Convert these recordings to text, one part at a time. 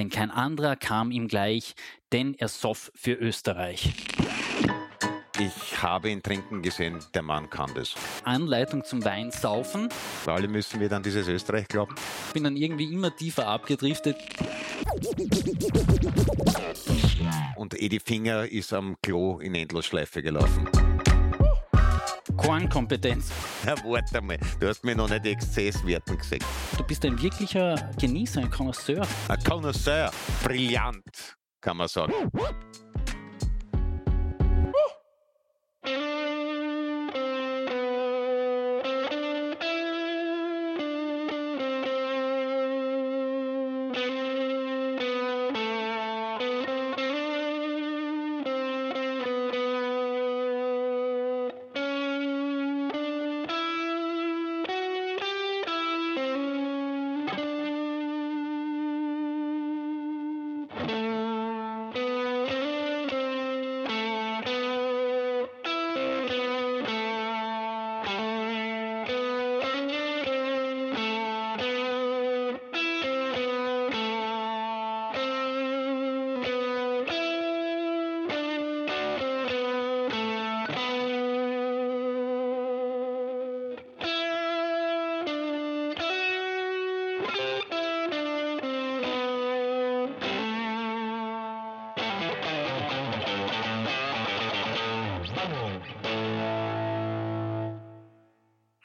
denn kein anderer kam ihm gleich, denn er soff für Österreich. Ich habe ihn trinken gesehen, der Mann kann das. Anleitung zum Weinsaufen. Alle müssen wir dann dieses Österreich glauben. Bin dann irgendwie immer tiefer abgedriftet. Und Edi Finger ist am Klo in Endlosschleife gelaufen. Kornkompetenz. Ja, warte mal, du hast mir noch nicht Exzesswerten gesehen. Du bist ein wirklicher Genießer, ein Connoisseur. Ein Connoisseur, brillant, kann man sagen.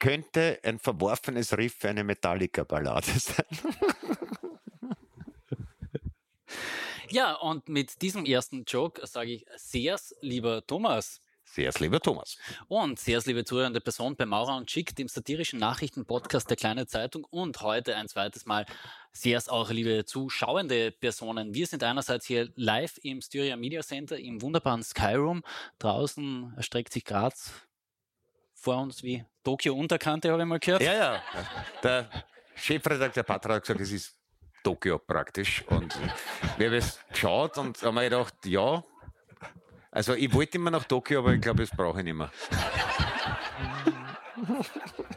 Könnte ein verworfenes Riff für eine Metallica-Ballade sein. Ja, und mit diesem ersten Joke sage ich sehrs, lieber Thomas. Sehrs, lieber Thomas. Und sehrs, liebe zuhörende Person bei Maurer und Schick, dem satirischen Nachrichtenpodcast der Kleine Zeitung und heute ein zweites Mal sehrs auch, liebe zuschauende Personen. Wir sind einerseits hier live im Styria Media Center im wunderbaren Skyroom. Draußen erstreckt sich Graz vor uns wie Tokio Unterkante, habe ich mal gehört. Ja, ja. Der Chefredakteur Patra hat gesagt, es ist Tokio praktisch. Und wir haben es geschaut und haben mir gedacht, ja, also ich wollte immer nach Tokio, aber ich glaube, das brauche ich nicht mehr.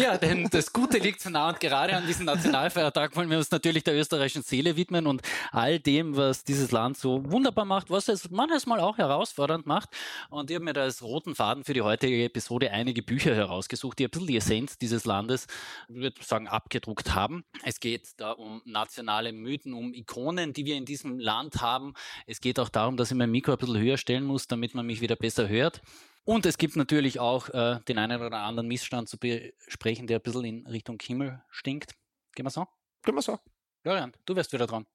Ja, denn das Gute liegt so nah und gerade an diesem Nationalfeiertag wollen wir uns natürlich der österreichischen Seele widmen und all dem, was dieses Land so wunderbar macht, was es manchmal auch herausfordernd macht. Und ich habe mir da als roten Faden für die heutige Episode einige Bücher herausgesucht, die ein bisschen die Essenz dieses Landes, ich würde sagen, abgedruckt haben. Es geht da um nationale Mythen, um Ikonen, die wir in diesem Land haben. Es geht auch darum, dass ich mein Mikro ein bisschen höher stellen muss, damit man mich wieder besser hört. Und es gibt natürlich auch äh, den einen oder anderen Missstand zu besprechen, der ein bisschen in Richtung Himmel stinkt. Gehen wir so? Gehen wir so. Florian, du wärst wieder dran.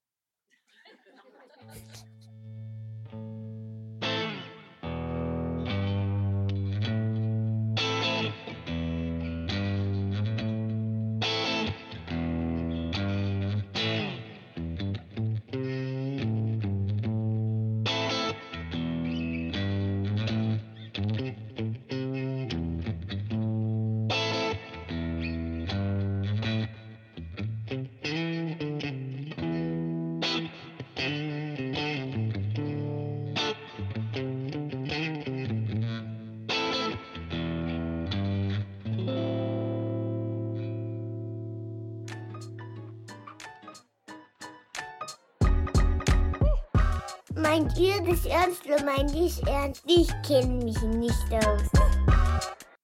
Meint ihr das ernst oder meint ihr es ernst? Ich kenne mich nicht aus.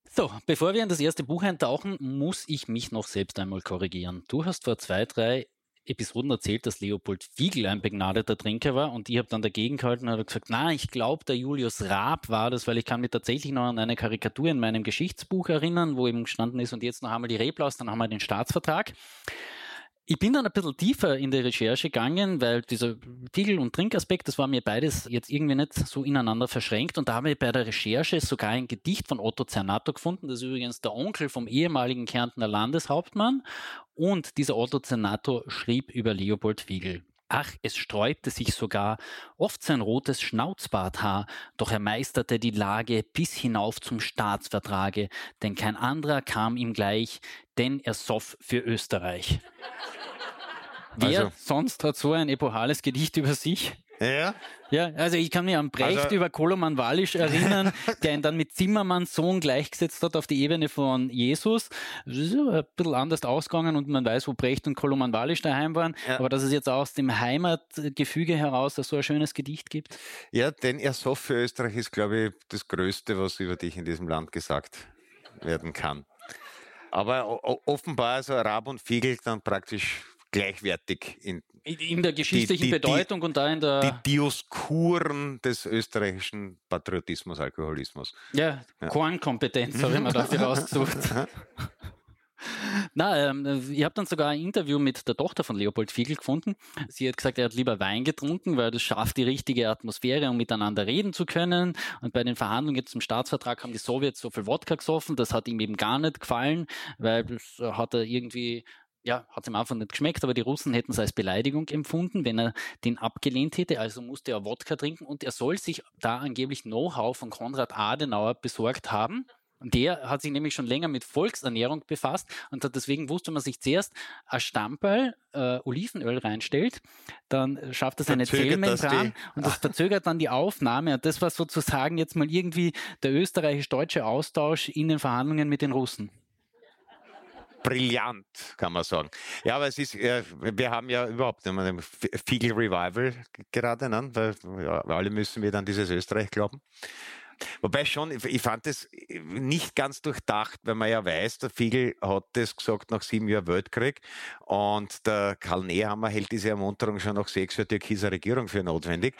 So, bevor wir in das erste Buch eintauchen, muss ich mich noch selbst einmal korrigieren. Du hast vor zwei, drei Episoden erzählt, dass Leopold Fiegel ein begnadeter Trinker war und ich habe dann dagegen gehalten und habe gesagt, na, ich glaube, der Julius Raab war das, weil ich kann mich tatsächlich noch an eine Karikatur in meinem Geschichtsbuch erinnern, wo eben gestanden ist und jetzt noch einmal die Reblaus, dann haben wir den Staatsvertrag. Ich bin dann ein bisschen tiefer in die Recherche gegangen, weil dieser Titel- und Trinkaspekt, das war mir beides jetzt irgendwie nicht so ineinander verschränkt. Und da habe ich bei der Recherche sogar ein Gedicht von Otto Zernato gefunden. Das ist übrigens der Onkel vom ehemaligen Kärntner Landeshauptmann. Und dieser Otto Zernato schrieb über Leopold Fiegel. Ach, es sträubte sich sogar oft sein rotes Schnauzbarthaar, doch er meisterte die Lage bis hinauf zum Staatsvertrage, denn kein anderer kam ihm gleich, denn er soff für Österreich. Wer Also- sonst hat so ein epochales Gedicht über sich? Ja. Ja, also ich kann mich an Brecht Also- über Koloman Wallisch erinnern, der ihn dann mit Zimmermanns Sohn gleichgesetzt hat auf die Ebene von Jesus. Das ist ein bisschen anders ausgegangen und man weiß, wo Brecht und Koloman Wallisch daheim waren. Ja. Aber dass es jetzt aus dem Heimatgefüge heraus so ein schönes Gedicht gibt. Ja, denn Ersoff für Österreich ist, glaube ich, das Größte, was über dich in diesem Land gesagt werden kann. Aber offenbar ist Rab und Fiegel dann praktisch gleichwertig in In- der geschichtlichen die- die- Bedeutung und da in die der Dioskuren des österreichischen Patriotismus, Alkoholismus. ja, Kornkompetenz habe ich mir dafür rausgesucht. Na, ähm, ich habe dann sogar ein Interview mit der Tochter von Leopold Fiegel gefunden. Sie hat gesagt, er hat lieber Wein getrunken, weil das schafft die richtige Atmosphäre, um miteinander reden zu können. Und bei den Verhandlungen zum Staatsvertrag haben die Sowjets so viel Wodka gesoffen. Das hat ihm eben gar nicht gefallen, weil das hat er irgendwie ja, hat ihm einfach nicht geschmeckt, aber die Russen hätten es als Beleidigung empfunden, wenn er den abgelehnt hätte. Also musste er Wodka trinken und er soll sich da angeblich Know-how von Konrad Adenauer besorgt haben. Und der hat sich nämlich schon länger mit Volksernährung befasst und hat deswegen wusste, man sich zuerst ein Stammball äh, Olivenöl reinstellt, dann schafft das eine Verzögert das Zellmembran die- und das verzögert dann die Aufnahme. Und das war sozusagen jetzt mal irgendwie der österreichisch-deutsche Austausch in den Verhandlungen mit den Russen. Brillant, kann man sagen. Ja, aber es ist, äh, wir haben ja überhaupt ein Fiegel Revival gerade, ne? weil ja, alle müssen wir dann dieses Österreich glauben. Wobei schon, ich- fand es nicht ganz durchdacht, weil man ja weiß, der Fiegel hat das gesagt nach sieben Jahren Weltkrieg und der Karl Nehammer hält diese Ermunterung schon nach sechs Jahren türkiser Regierung für notwendig.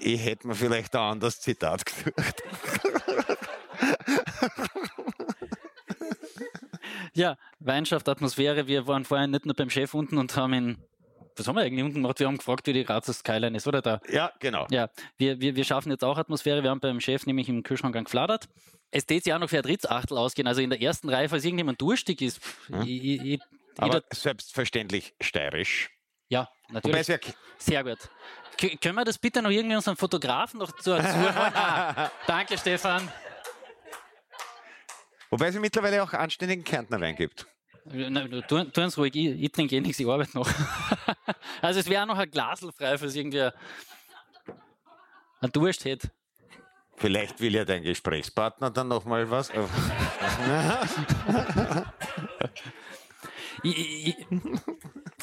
Ich hätte mir vielleicht ein anderes Zitat gesucht. Ja, Weinschaft, Atmosphäre. Wir waren vorher nicht nur beim Chef unten und haben ihn, was haben wir eigentlich unten gemacht? Wir haben gefragt, wie die Grazer Skyline ist, oder da? Ja, genau. Ja, wir, wir, wir schaffen jetzt auch Atmosphäre. Wir haben beim Chef nämlich im Kühlschrank gefladert. Es tät sich auch noch für ein Drittachtel ausgehen. Also in der ersten Reihe, falls irgendjemand durstig ist. Hm. ich, ich, ich, Aber selbstverständlich steirisch. ja, natürlich. ja Sehr gut. K können wir das bitte noch irgendwie unseren Fotografen noch zu? Ah, danke, Stefan. Wobei es mittlerweile auch anständigen Kärntner Wein gibt. Na, tu, tu uns ruhig, ich, ich trinke eh nichts, ich arbeite noch. also es wäre auch noch ein Glasl frei, falls irgendwer ein Durst hätte. Vielleicht will ja dein Gesprächspartner dann nochmal was. Ich, ich,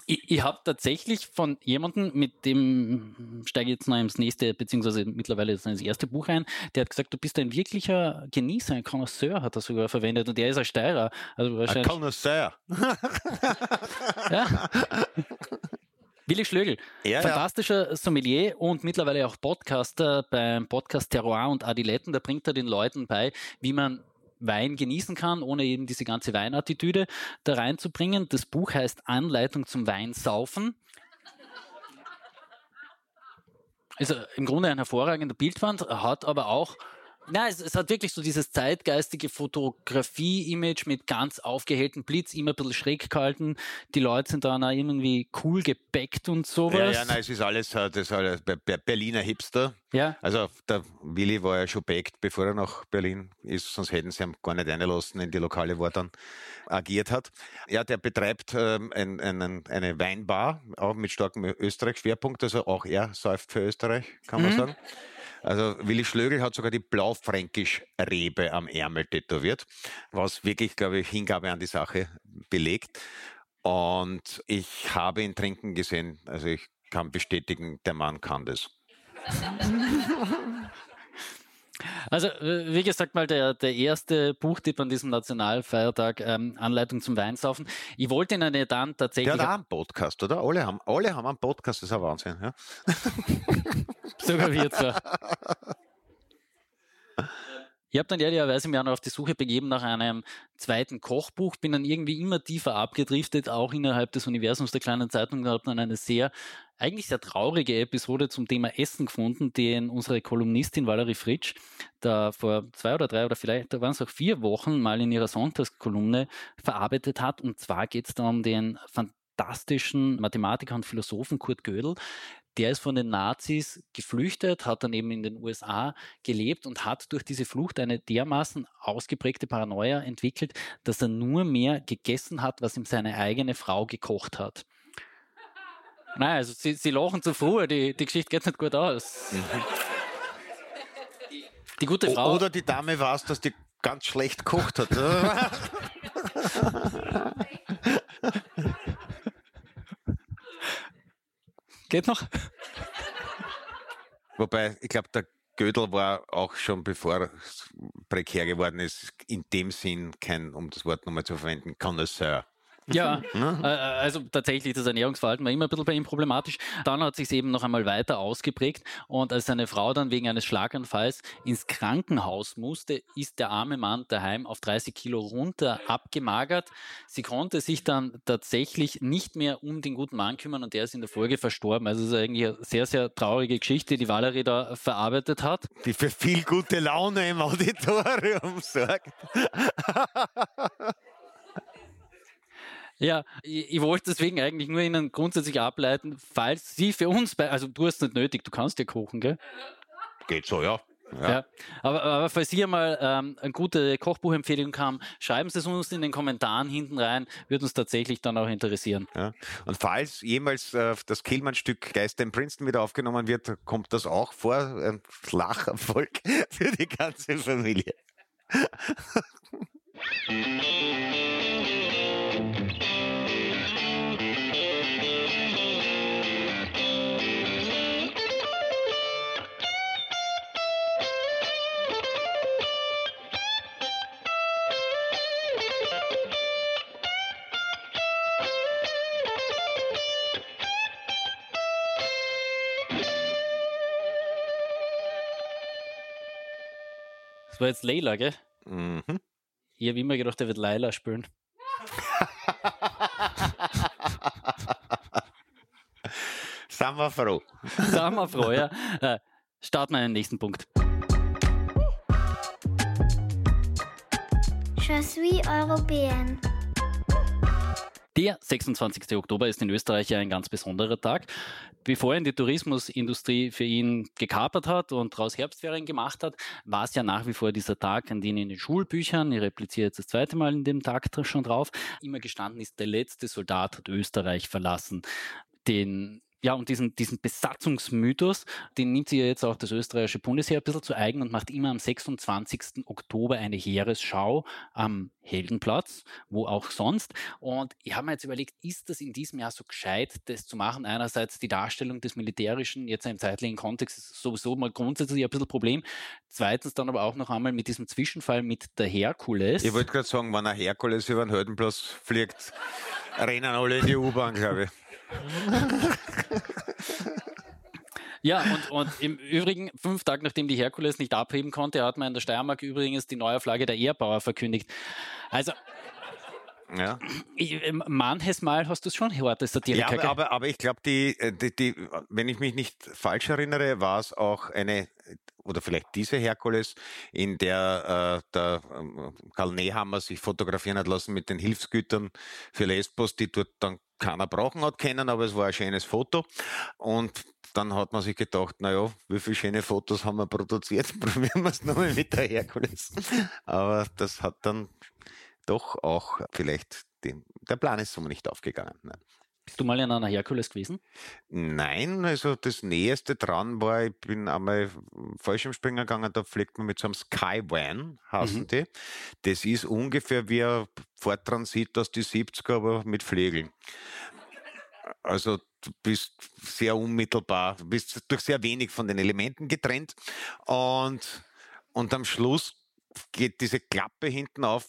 ich, ich habe tatsächlich von jemandem, mit dem steige ich jetzt noch ins nächste, beziehungsweise mittlerweile ist ins erste Buch ein, der hat gesagt, du bist ein wirklicher Genießer, ein Connoisseur hat er sogar verwendet und der ist ein Steirer. Also Ein. Connoisseur. Ja. Willi Schlögel, Ja, ja. fantastischer Sommelier und mittlerweile auch Podcaster beim Podcast Terroir und Adiletten. Da bringt er den Leuten bei, wie man Wein genießen kann, ohne eben diese ganze Weinattitüde da reinzubringen. Das Buch heißt Anleitung zum Weinsaufen. Also im Grunde ein hervorragender Bildwand, hat aber auch na, es, es hat wirklich so dieses zeitgeistige Fotografie-Image mit ganz aufgehelltem Blitz, immer ein bisschen schräg gehalten. Die Leute sind dann auch irgendwie cool gebackt und sowas. Ja, ja, nein, es ist alles, äh, das ist alles Be- Be- Berliner Hipster. Ja, Also der Willi war ja schon backt, bevor er nach Berlin ist, sonst hätten sie ihn gar nicht reingelassen in die Lokale, wo er dann agiert hat. Ja, der betreibt ähm, ein, einen, eine Weinbar, auch mit starkem Österreich-Schwerpunkt, also auch er säuft für Österreich, kann man Mhm. sagen. Also Willi Schlögel hat sogar die Blaufränkisch-Rebe am Ärmel tätowiert, was wirklich, glaube ich, Hingabe an die Sache belegt. Und ich habe ihn trinken gesehen, also ich kann bestätigen, der Mann kann das. also wie gesagt mal der, der erste Buchtipp an diesem Nationalfeiertag, ähm, Anleitung zum Weinsaufen. Ich wollte Ihnen ja dann Der tatsächlich hat auch einen Podcast, oder? Alle haben, alle haben einen Podcast, das ist ein Wahnsinn. Ja? sogar wir zwar. Ich habe dann ehrlicherweise mir auch noch auf die Suche begeben nach einem zweiten Kochbuch, bin dann irgendwie immer tiefer abgedriftet, auch innerhalb des Universums der kleinen Zeitung, und habe dann eine sehr, eigentlich sehr traurige Episode zum Thema Essen gefunden, den unsere Kolumnistin Valerie Fritsch da vor zwei oder drei oder vielleicht, da waren es auch vier Wochen mal in ihrer Sonntagskolumne verarbeitet hat. Und zwar geht es da um den fantastischen Mathematiker und Philosophen Kurt Gödel, der ist von den Nazis geflüchtet, hat dann eben in den USA gelebt und hat durch diese Flucht eine dermaßen ausgeprägte Paranoia entwickelt, dass er nur mehr gegessen hat, was ihm seine eigene Frau gekocht hat. Nein, also sie, sie lachen zu früh, die, die Geschichte geht nicht gut aus. Die gute Frau. Oder die Dame weiß, dass die ganz schlecht gekocht hat. Geht noch? Wobei, ich glaube, der Gödel war auch schon bevor es prekär geworden ist, in dem Sinn kein, um das Wort nochmal zu verwenden, Connoisseur. Ja, äh, also tatsächlich das Ernährungsverhalten war immer ein bisschen bei ihm problematisch. Dann hat sich eben noch einmal weiter ausgeprägt und als seine Frau dann wegen eines Schlaganfalls ins Krankenhaus musste, ist der arme Mann daheim auf 30 Kilo runter abgemagert. Sie konnte sich dann tatsächlich nicht mehr um den guten Mann kümmern und der ist in der Folge verstorben. Also es ist eigentlich eine sehr, sehr traurige Geschichte, die Valerie da verarbeitet hat. Die für viel gute Laune im Auditorium sorgt. Ja, ich, ich, wollte deswegen eigentlich nur Ihnen grundsätzlich ableiten, falls Sie für uns bei, also du hast nicht nötig, du kannst ja kochen, gell? Geht so, ja. Ja. ja. aber, aber falls Sie mal ähm, eine gute Kochbuchempfehlung haben, schreiben Sie es uns in den Kommentaren hinten rein, würde uns tatsächlich dann auch interessieren. Ja. Und falls jemals äh, das Killmann-Stück Geister in Princeton wieder aufgenommen wird, kommt das auch vor. Ein Lacherfolg für die ganze Familie. Das war jetzt Leila, gell? Mhm. Ich habe immer gedacht, er wird Leila spielen. Sind wir froh. Sind wir froh, ja. Äh, starten wir den nächsten Punkt. Je suis européenne. Der 26. Oktober ist in Österreich ja ein ganz besonderer Tag. Bevor ihn die Tourismusindustrie für ihn gekapert hat und daraus Herbstferien gemacht hat, war es ja nach wie vor dieser Tag, an dem in den Schulbüchern, ich repliziere jetzt das zweite Mal in dem Tag schon drauf, immer gestanden ist, der letzte Soldat hat Österreich verlassen. Den ja, und diesen, diesen Besatzungsmythos, den nimmt sich ja jetzt auch das österreichische Bundesheer ein bisschen zu eigen und macht immer am 26. Oktober eine Heeresschau am Heldenplatz, wo auch sonst. Und ich habe mir jetzt überlegt, ist das in diesem Jahr so gescheit, das zu machen? Einerseits die Darstellung des Militärischen, jetzt im zeitlichen Kontext, ist sowieso mal grundsätzlich ein bisschen Problem. Zweitens dann aber auch noch einmal mit diesem Zwischenfall mit der Herkules. Ich wollte gerade sagen, wenn ein Herkules über den Heldenplatz fliegt, rennen alle in die U-Bahn, glaube ich. Ja, und, und im Übrigen, fünf Tage nachdem die Herkules nicht abheben konnte, hat man in der Steiermark übrigens die Neuauflage der Ehrbauer verkündigt. Also, ja. Ich, manches Mal hast du es schon gehört, dass Satiriker. Ja, aber, aber, aber ich glaube, die, äh, die, die, wenn ich mich nicht falsch erinnere, war es auch eine, oder vielleicht diese Herkules, in der äh, der äh, Karl Nehammer sich fotografieren hat lassen mit den Hilfsgütern für Lesbos, die dort dann keiner brauchen hat können, aber es war ein schönes Foto. Und dann hat man sich gedacht, naja, wie viele schöne Fotos haben wir produziert? Probieren wir es nochmal mit der Herkules. Aber das hat dann doch auch vielleicht, den, der Plan ist so nicht aufgegangen. Nein. Bist du mal in einer Herkules gewesen? Nein, also das Näheste dran war, ich bin einmal Fallschirmspringen gegangen, da fliegt man mit so einem Skywan, heißen mhm. die. Das ist ungefähr wie ein Forttransit aus die 70er, aber mit Flegeln. Also du bist sehr unmittelbar, du bist durch sehr wenig von den Elementen getrennt und, und am Schluss geht diese Klappe hinten auf,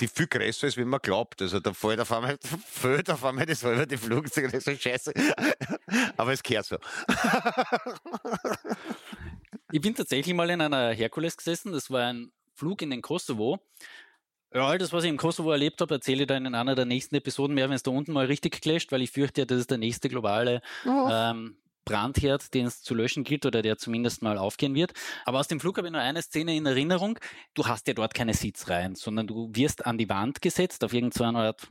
die viel größer ist, wie man glaubt. Also da fällt auf einmal, fällt auf einmal das halbe die Flugzeuge, das ist so scheiße. Aber es kehrt so. Ich bin tatsächlich mal in einer Herkules gesessen. Das war ein Flug in den Kosovo. Ja, all das, was ich im Kosovo erlebt habe, erzähle ich dann in einer der nächsten Episoden mehr, wenn es da unten mal richtig clasht, weil ich fürchte ja, das ist der nächste globale oh. ähm, Brandherd, den es zu löschen gilt oder der zumindest mal aufgehen wird. Aber aus dem Flug habe ich nur eine Szene in Erinnerung. Du hast ja dort keine Sitzreihen, sondern du wirst an die Wand gesetzt auf irgendeine Art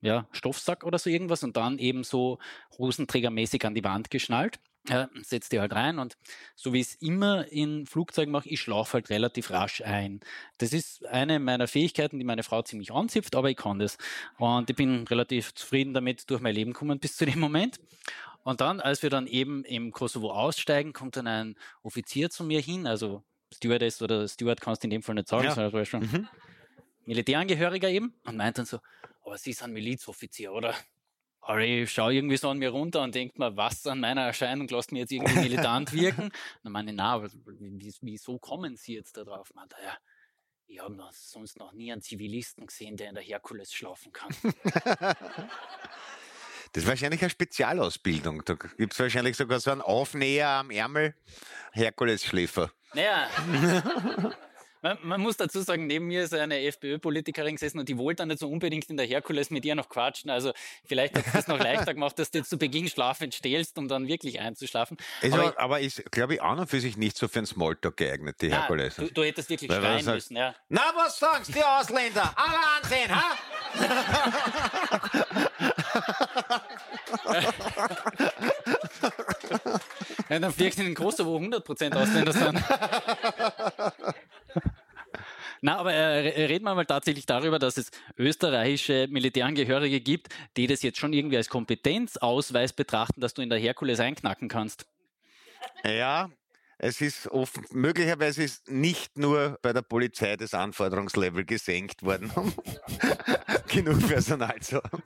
ja, Stoffsack oder so irgendwas und dann eben so hosenträgermäßig an die Wand geschnallt. Äh, setzt die halt rein und so wie ich es immer in Flugzeugen mache, ich schlaufe halt relativ rasch ein. Das ist eine meiner Fähigkeiten, die meine Frau ziemlich anzipft, aber ich kann das. Und ich bin relativ zufrieden damit durch mein Leben gekommen bis zu dem Moment. Und dann, als wir dann eben im Kosovo aussteigen, kommt dann ein Offizier zu mir hin, also Stewardess oder Steward kannst du in dem Fall nicht sagen, ja. sondern schon mhm. Militärangehöriger eben, und meint dann so, aber Sie sind Milizoffizier, oder? Aber ich schaue irgendwie so an mir runter und denke mir, was an meiner Erscheinung lässt mir jetzt irgendwie militant wirken? dann meine ich, na, wieso kommen Sie jetzt da drauf? Meint er, ja, ich habe sonst noch nie einen Zivilisten gesehen, der in der Herkules schlafen kann. Das ist wahrscheinlich eine Spezialausbildung. Da gibt es wahrscheinlich sogar so einen Aufnäher am Ärmel, Herkules-Schläfer. Naja. Man, man, muss dazu sagen, neben mir ist eine FPÖ-Politikerin gesessen und die wollte dann nicht so unbedingt in der Herkules mit ihr noch quatschen. Also vielleicht hat es das noch leichter gemacht, dass du jetzt zu Beginn schlafend stählst, um dann wirklich einzuschlafen. Ist aber, aber ist, glaube ich, auch noch für sich nicht so für einen Smalltalk geeignet, die Herkules. Du, du, hättest wirklich Weil schreien müssen, ja. Na, was sagst du, Ausländer? Alle ansehen, ha? ja, dann du in den Kosovo 100% Ausländer sind. Na, aber äh, reden wir mal tatsächlich darüber, dass es österreichische Militärangehörige gibt, die das jetzt schon irgendwie als Kompetenzausweis betrachten, dass du in der Herkules einknacken kannst. Ja, es ist offen, möglicherweise ist nicht nur bei der Polizei das Anforderungslevel gesenkt worden, um genug Personal zu haben.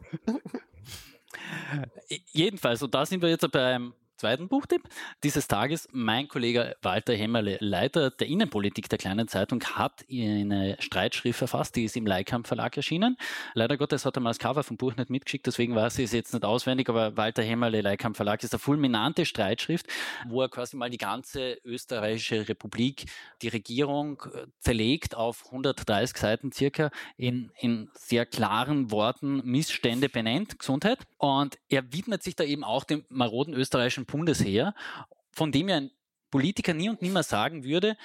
Jedenfalls, und da sind wir jetzt beim zweiten Buchtipp dieses Tages. Mein Kollege Walter Hemmerle, Leiter der Innenpolitik der kleinen Zeitung, hat eine Streitschrift verfasst, die ist im Leikamp Verlag erschienen. Leider Gottes hat er mal das Cover vom Buch nicht mitgeschickt, deswegen weiß ich es jetzt nicht auswendig, aber Walter Hemmerle, Leikamp Verlag, ist eine fulminante Streitschrift, wo er quasi mal die ganze österreichische Republik, die Regierung äh, zerlegt auf 130 Seiten circa in, in sehr klaren Worten Missstände benennt, Gesundheit. Und er widmet sich da eben auch dem maroden österreichischen österreichischen Bundesheer, von dem ja ein Politiker nie und nimmer sagen würde,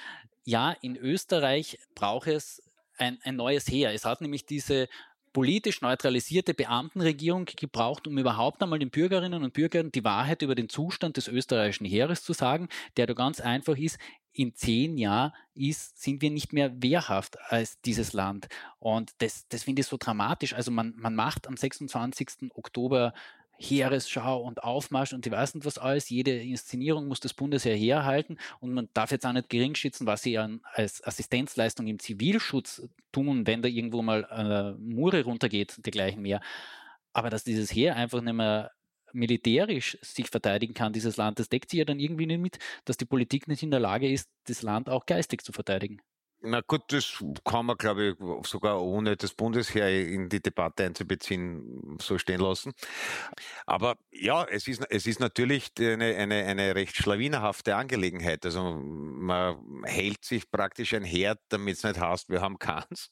ja, in Österreich braucht es ein, ein neues Heer. Es hat nämlich diese politisch neutralisierte Beamtenregierung gebraucht, um überhaupt einmal den Bürgerinnen und Bürgern die Wahrheit über den Zustand des österreichischen Heeres zu sagen, der da ganz einfach ist, in zehn Jahren ist, sind wir nicht mehr wehrhaft als dieses Land. Und das, das finde ich so dramatisch. Also man, man macht am 26. Oktober Heeresschau und Aufmarsch und ich weiß nicht was alles. Jede Inszenierung muss das Bundesheer herhalten und man darf jetzt auch nicht geringschätzen, was sie als Assistenzleistung im Zivilschutz tun, wenn da irgendwo mal eine Mure runtergeht, dergleichen mehr. Aber dass dieses Heer einfach nicht mehr militärisch sich verteidigen kann, dieses Land, das deckt sich ja dann irgendwie nicht mit, dass die Politik nicht in der Lage ist, das Land auch geistig zu verteidigen. Na gut, das kann man, glaube ich, sogar ohne das Bundesheer in die Debatte einzubeziehen, so stehen lassen. Aber ja, es ist, es ist natürlich eine, eine, eine recht schlawinerhafte Angelegenheit. Also man hält sich praktisch ein Herd, damit es nicht heißt, wir haben keins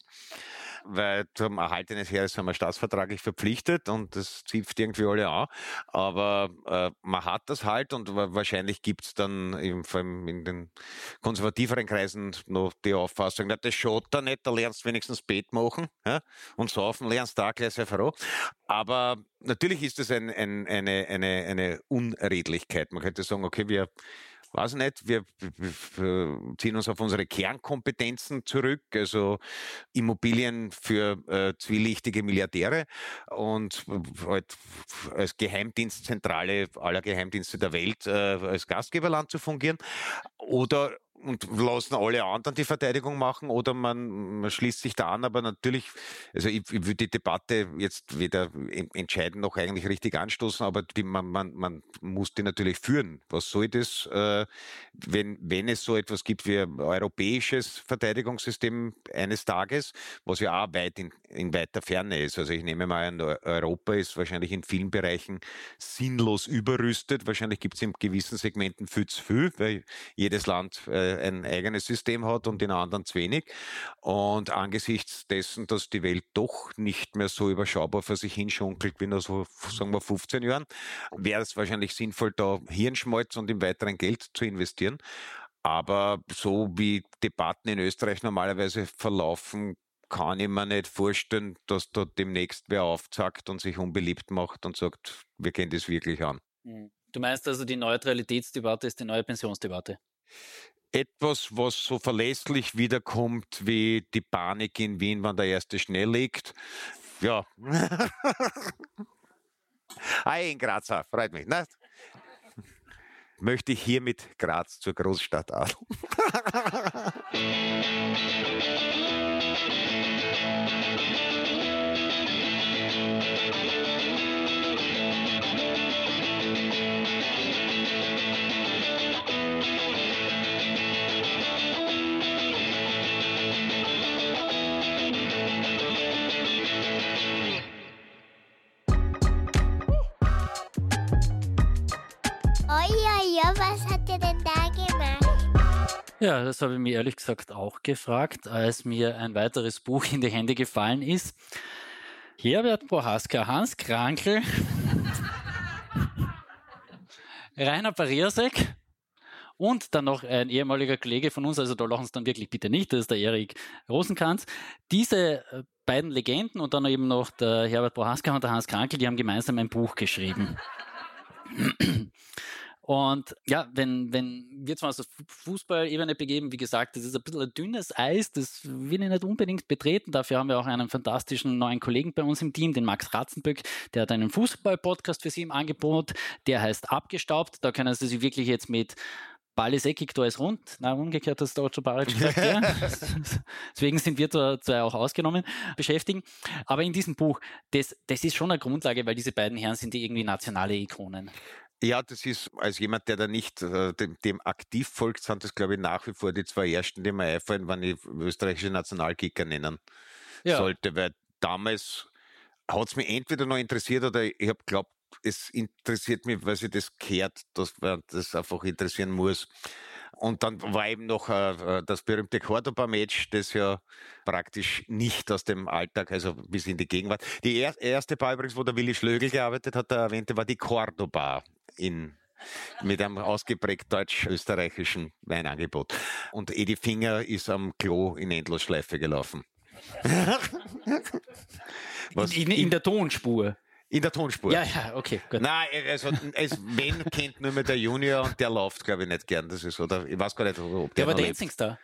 weil zum Erhalt eines Heeres sind wir staatsvertraglich verpflichtet und das zipft irgendwie alle an. Aber äh, man hat das halt und wahrscheinlich gibt es dann im, vor allem in den konservativeren Kreisen noch die Auffassung, das schaut da nicht, da lernst du wenigstens Bett machen ja? und saufen lernst da gleich sehr froh. Aber natürlich ist es ein, ein, eine, eine, eine Unredlichkeit. Man könnte sagen, okay, wir weiß nicht, wir, ziehen uns auf unsere Kernkompetenzen zurück, also Immobilien für äh, zwielichtige Milliardäre und halt als Geheimdienstzentrale aller Geheimdienste der Welt äh, als Gastgeberland zu fungieren. Oder und lassen alle anderen die Verteidigung machen oder man, man schließt sich da an. Aber natürlich, also ich, ich würde die Debatte jetzt weder entscheiden noch eigentlich richtig anstoßen, aber die, man, man, man muss die natürlich führen. Was soll das, äh, wenn, wenn es so etwas gibt wie ein europäisches Verteidigungssystem eines Tages, was ja auch weit in, in weiter Ferne ist. Also ich nehme mal an, Europa ist wahrscheinlich in vielen Bereichen sinnlos überrüstet. Wahrscheinlich gibt es in gewissen Segmenten viel zu viel, weil jedes Land äh, ein eigenes System hat und in anderen zu wenig. Und angesichts dessen, dass die Welt doch nicht mehr so überschaubar für sich hinschunkelt wie noch so, sagen wir, 15 Jahren, wäre es wahrscheinlich sinnvoll, da Hirnschmalz und im weiteren Geld zu investieren. Aber so wie Debatten in Österreich normalerweise verlaufen, kann ich mir nicht vorstellen, dass da demnächst wer aufzackt und sich unbeliebt macht und sagt, wir gehen das wirklich an. Mhm. Du meinst also, die Neutralitätsdebatte ist die neue Pensionsdebatte? Etwas, was so verlässlich wiederkommt wie die Panik in Wien, wann der erste Schnee liegt. Ja. Hi in Grazer, freut mich. Ne? möchte ich hiermit Graz zur Großstadt adeln. Ja, das habe ich mir ehrlich gesagt auch gefragt, als mir ein weiteres Buch in die Hände gefallen ist. Herbert Bohaska, Hans Krankel, Rainer Pariasek und dann noch ein ehemaliger Kollege von uns, also da lachen Sie dann wirklich bitte nicht, das ist der Erik Rosenkranz. Diese äh, beiden Legenden und dann eben noch der Herbert Bohaska und der Hans Krankel, die haben gemeinsam ein Buch geschrieben. Und ja, wenn, wenn wir zwar auf Fußball-Ebene begeben, wie gesagt, das ist ein bisschen ein dünnes Eis, das will ich nicht unbedingt betreten. Dafür haben wir auch einen fantastischen neuen Kollegen bei uns im Team, den Max Ratzenböck, der hat einen Fußball-Podcast für Sie im Angebot, der heißt Abgestaubt. Da können Sie sich wirklich jetzt mit Ball ist eckig, da ist rund. Na, umgekehrt hast du Otto Baric gesagt, ja. Deswegen sind wir da zwei auch ausgenommen, beschäftigen. Aber in diesem Buch, das, das ist schon eine Grundlage, weil diese beiden Herren sind die irgendwie nationale Ikonen. Ja, das ist als jemand, der da nicht äh, dem, dem, aktiv folgt, sind das, glaube ich, nach wie vor die zwei ersten, die mir einfallen, wenn ich österreichische Nationalkicker nennen ja. sollte, weil damals hat es mich entweder noch interessiert oder ich habe glaubt, es interessiert mich, weil sie das kehrt, dass man das einfach interessieren muss. Und dann war eben noch äh, das berühmte Cordoba-Match, das ja praktisch nicht aus dem Alltag, also bis in die Gegenwart. Die er erste Bar übrigens, wo der Willi Schlögel gearbeitet hat, der erwähnte, war die Cordoba in mit einem ausgeprägt deutsch-österreichischen Weinangebot. Und Edi Finger ist am Klo in Endlosschleife gelaufen. in, in, in, der Tonspur. In der Tonspur. Ja, ja, okay, gut. Nein, also, es, wenn kennt nur mehr der Junior und der läuft, glaube ich, nicht gern. Das ist, oder ich weiß gar nicht, ob der. Der war Dancing Star.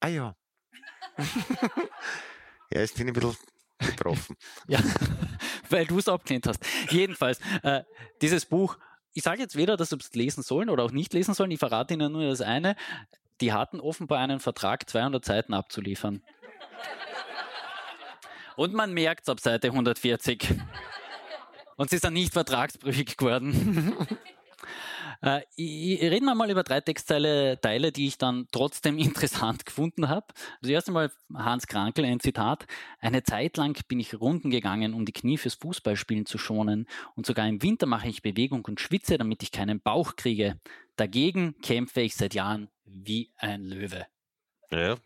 Ah ja. ja, bin ich ein bisschen betroffen. ja, weil du es abgelehnt hast. Jedenfalls, äh, dieses Buch, ich sage jetzt weder, dass sie es lesen sollen oder auch nicht lesen sollen, ich verrate Ihnen nur das eine, die hatten offenbar einen Vertrag, 200 Seiten abzuliefern. Und man merkt es ab Seite 140. Und sie sind nicht vertragsbrüchig geworden. Äh, reden wir mal über drei Textteile, Teile, die ich dann trotzdem interessant gefunden habe. Das erste Mal Hans Krankel, ein Zitat. Eine Zeit lang bin ich Runden gegangen, um die Knie fürs Fußballspielen zu schonen. Und sogar im Winter mache ich Bewegung und schwitze, damit ich keinen Bauch kriege. Dagegen kämpfe ich seit Jahren wie ein Löwe. Ja,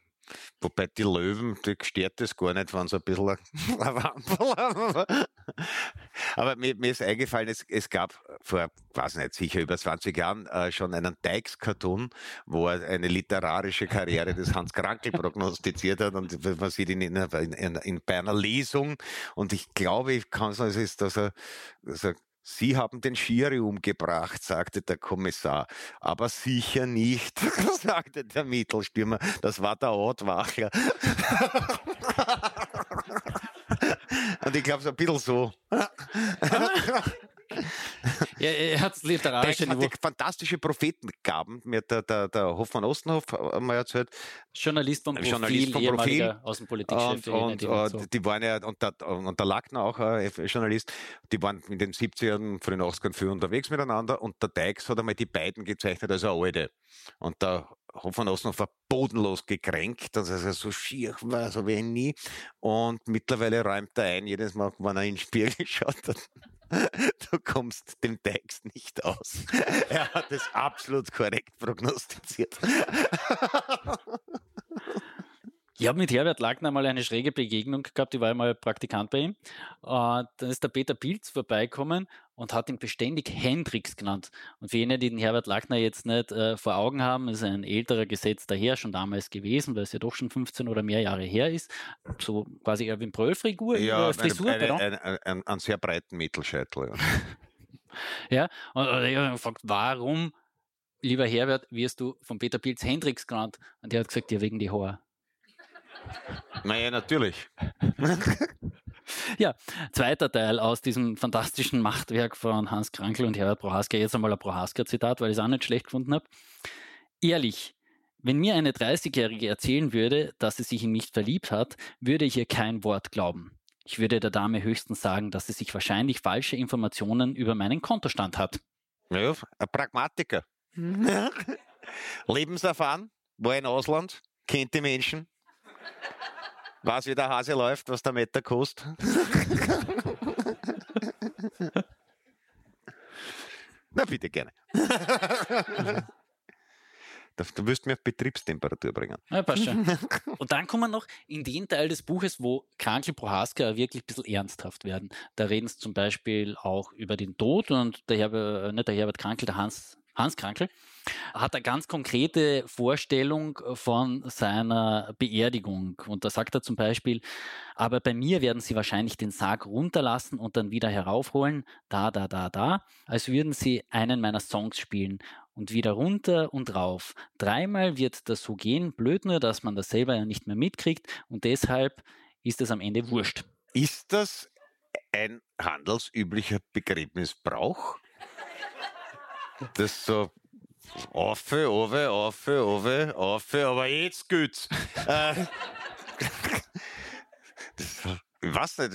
Wobei die Löwen, die stört das gar nicht, wenn sie ein bisschen ein Wampel. Aber mir, mir, ist eingefallen, es, es, gab vor, weiß nicht, sicher über 20 Jahren äh, schon einen Dykes-Cartoon, wo er eine literarische Karriere des Hans Krankel prognostiziert hat und man sieht ihn in, in, in, in bei einer Lesung und ich glaube, ich kann es, ist, dass er, dass er Sie haben den Schiri umgebracht, sagte der Kommissar. Aber sicher nicht, sagte der Mittelstürmer. Das war der Ortwacher. Und ich glaube, so ein bisschen so. Ja, er hat literarische Niveau. fantastische Prophetengaben. Mir der, der, der Hoffmann Ostenhof mal erzählt. Journalist vom Profil, Journalist vom Profil. Außenpolitikchef. Und, und, und die waren ja, und der, und der Lackner auch äh, Journalist, die waren in den 70ern, frühen 80ern viel unterwegs miteinander und der Dykes hat einmal die beiden gezeichnet als alte. Und der Hoffmann Ostenhof war bodenlos gekränkt, dass er so schier war, so wie nie. Und mittlerweile räumt er ein, jedes Mal, wenn er in den Spiegel schaut hat. Du kommst dem Text nicht aus. Er hat es absolut korrekt prognostiziert. Ich habe mit Herbert Lackner mal eine schräge Begegnung gehabt, ich war einmal Praktikant bei ihm. Und dann ist der Peter Pilz vorbeikommen und hat ihn beständig Hendrix genannt. Und für jene, die den Herbert Lackner jetzt nicht äh, vor Augen haben, ist ein älterer gesetzter Herr schon damals gewesen, weil es ja doch schon 15 oder mehr Jahre her ist. So quasi Erwin Pröll-Figur, ja, äh, Frisur. Eine, eine, eine, einen, einen sehr breiten Mittelscheitel. Ja, ja und, und ich habe gefragt, warum, lieber Herbert, wirst du von Peter Pilz Hendrix genannt? Und der hat gesagt, ja, wegen die Haare. Naja, natürlich. Ja, zweiter Teil aus diesem fantastischen Machtwerk von Hans Krankel und Herbert Prohaska. Jetzt einmal ein Prohaska-Zitat, weil ich es auch nicht schlecht gefunden habe. Ehrlich, wenn mir eine 30-Jährige erzählen würde, dass sie sich in mich verliebt hat, würde ich ihr kein Wort glauben. Ich würde der Dame höchstens sagen, dass sie sich wahrscheinlich falsche Informationen über meinen Kontostand hat. Ja, ein Pragmatiker. Lebenserfahren, war in Ausland, kennt die Menschen, weiß, wie der Hase läuft, was der Meter kostet. Na, bitte gerne. Du wirst mir auf Betriebstemperatur bringen. Ja, passt schon. Und dann kommen wir noch in den Teil des Buches, wo Krankel Prohaska wirklich ein bisschen ernsthaft werden. Da reden sie zum Beispiel auch über den Tod und der Herbert, nicht der Herbert Krankel, der Hans Hans Krankel, hat eine ganz konkrete Vorstellung von seiner Beerdigung. Und da sagt er zum Beispiel, aber bei mir werden sie wahrscheinlich den Sarg runterlassen und dann wieder heraufholen, da, da, da, da, als würden sie einen meiner Songs spielen und wieder runter und rauf. Dreimal wird das so gehen, blöd nur, dass man das selber ja nicht mehr mitkriegt und deshalb ist es am Ende wurscht. Ist das ein handelsüblicher Begräbnisbrauch? Das so Affe, Ove, Affe, Ove, Affe, aber jetzt geht's. äh, ich weiß nicht,